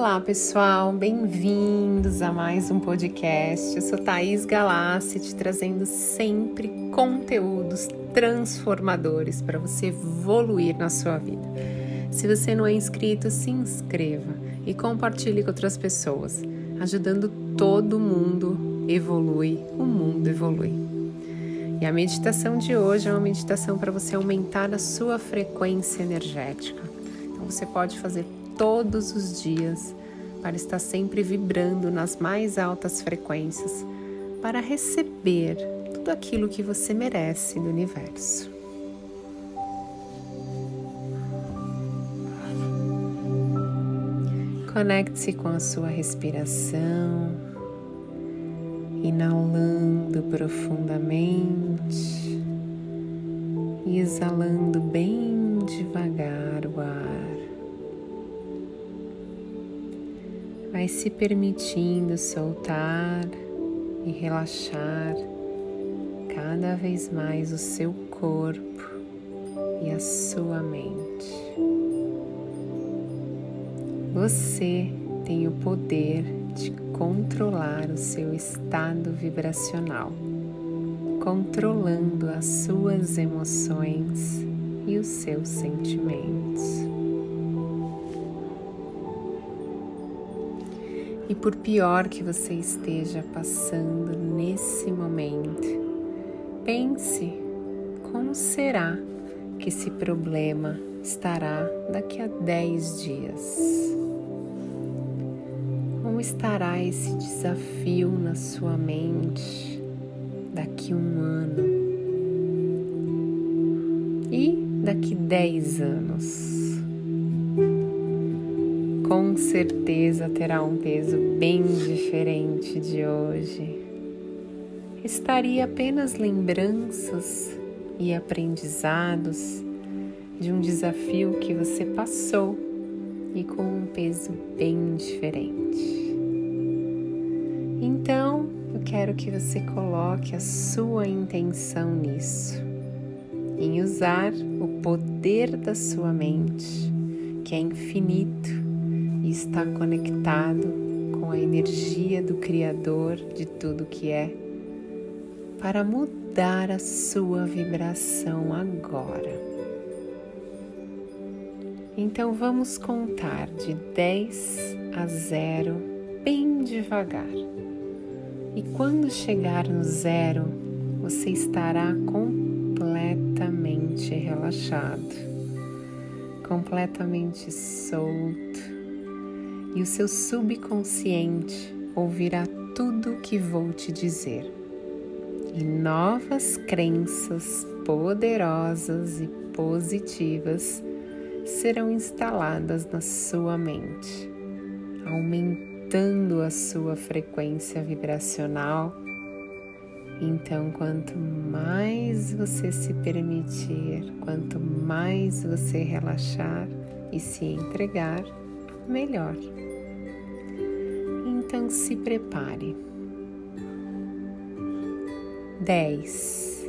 Olá pessoal, bem-vindos a mais um podcast. Eu sou Thaís Galassi, te trazendo sempre conteúdos transformadores para você evoluir na sua vida. Se você não é inscrito, se inscreva e compartilhe com outras pessoas. Ajudando todo mundo evolui, o mundo evolui. E a meditação de hoje é uma meditação para você aumentar a sua frequência energética. Então você pode fazer todos os dias para estar sempre vibrando nas mais altas frequências, para receber tudo aquilo que você merece do universo. Conecte-se com a sua respiração, inalando profundamente e exalando bem devagar o ar. Vai se permitindo soltar e relaxar cada vez mais o seu corpo e a sua mente. Você tem o poder de controlar o seu estado vibracional, controlando as suas emoções e os seus sentimentos. E por pior que você esteja passando nesse momento, pense como será que esse problema estará daqui a 10 dias. Como estará esse desafio na sua mente daqui um ano? E daqui 10 anos? Com certeza terá um peso bem diferente de hoje. Estaria apenas lembranças e aprendizados de um desafio que você passou e com um peso bem diferente. Então, eu quero que você coloque a sua intenção nisso, em usar o poder da sua mente, que é infinito está conectado com a energia do Criador de tudo que é, para mudar a sua vibração agora. Então vamos contar de 10 a 0 bem devagar. E quando chegar no zero, você estará completamente relaxado, completamente solto e o seu subconsciente ouvirá tudo o que vou te dizer. E novas crenças poderosas e positivas serão instaladas na sua mente, aumentando a sua frequência vibracional. Então, quanto mais você se permitir, quanto mais você relaxar e se entregar, melhor. Então se prepare. Dez,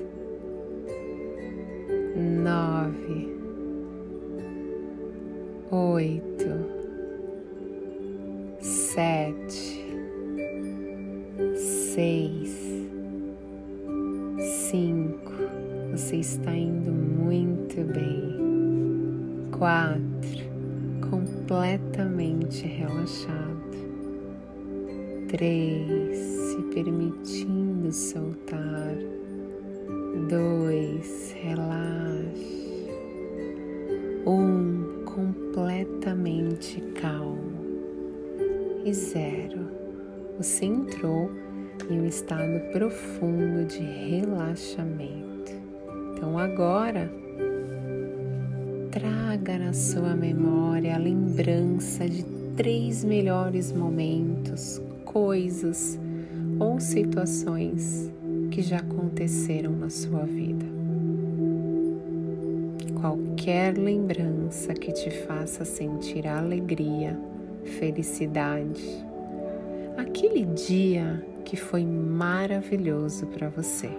nove, oito, sete, seis, cinco. Você está indo muito bem. Quatro completamente relaxado. Três, se permitindo soltar. Dois, relaxe. Um, completamente calmo. E zero, você entrou em um estado profundo de relaxamento. Então agora traga na sua memória a lembrança de três melhores momentos, coisas ou situações que já aconteceram na sua vida. Qualquer lembrança que te faça sentir alegria, felicidade, aquele dia que foi maravilhoso para você.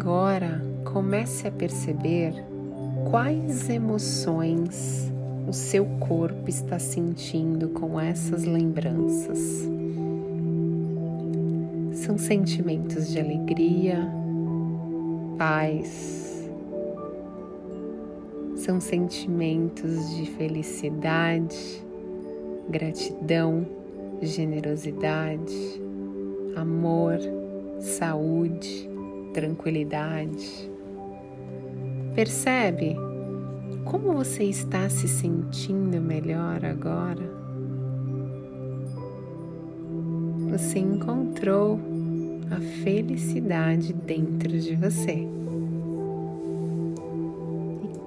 Agora comece a perceber quais emoções o seu corpo está sentindo com essas lembranças. São sentimentos de alegria, paz, são sentimentos de felicidade, gratidão, generosidade, amor, saúde, tranquilidade. Percebe como você está se sentindo melhor agora? Você encontrou a felicidade dentro de você.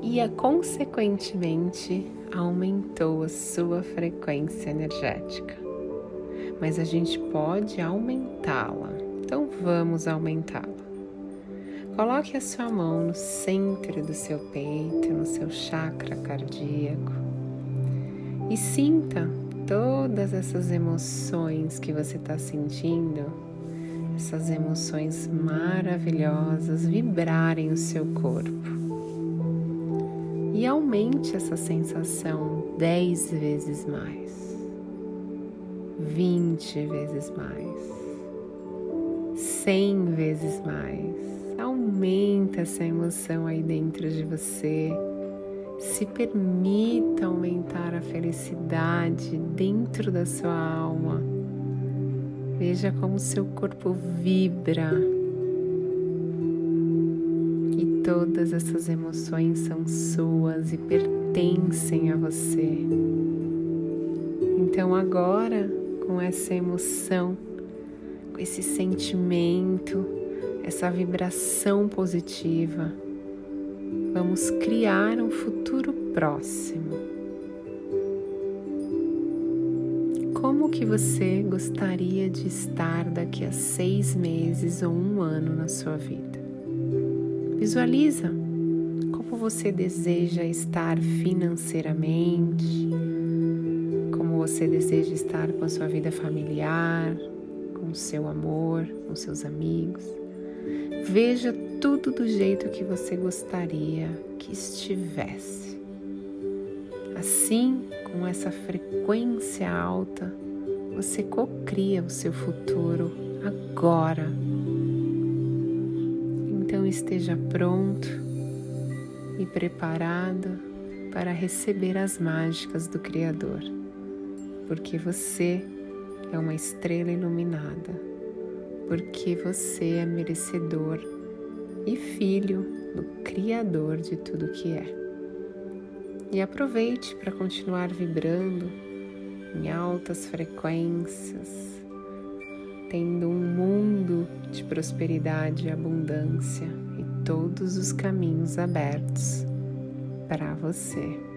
E, consequentemente, aumentou a sua frequência energética. Mas a gente pode aumentá-la. Então vamos aumentá-la. Coloque a sua mão no centro do seu peito, no seu chakra cardíaco. E sinta todas essas emoções que você está sentindo, essas emoções maravilhosas vibrarem o seu corpo. E aumente essa sensação dez vezes mais, vinte vezes mais, cem vezes mais Aumenta essa emoção aí dentro de você. Se permita aumentar a felicidade dentro da sua alma. Veja como seu corpo vibra. E todas essas emoções são suas e pertencem a você. Então, agora, com essa emoção, com esse sentimento, essa vibração positiva, vamos criar um futuro próximo. Como que você gostaria de estar daqui a seis meses ou um ano na sua vida? Visualiza como você deseja estar financeiramente, como você deseja estar com a sua vida familiar, com o seu amor, com seus amigos. Veja tudo do jeito que você gostaria que estivesse. Assim, com essa frequência alta, você cocria o seu futuro agora. Então esteja pronto e preparado para receber as mágicas do Criador, porque você é uma estrela iluminada porque você é merecedor e filho do Criador de tudo que é. E aproveite para continuar vibrando em altas frequências, tendo um mundo de prosperidade e abundância e todos os caminhos abertos para você.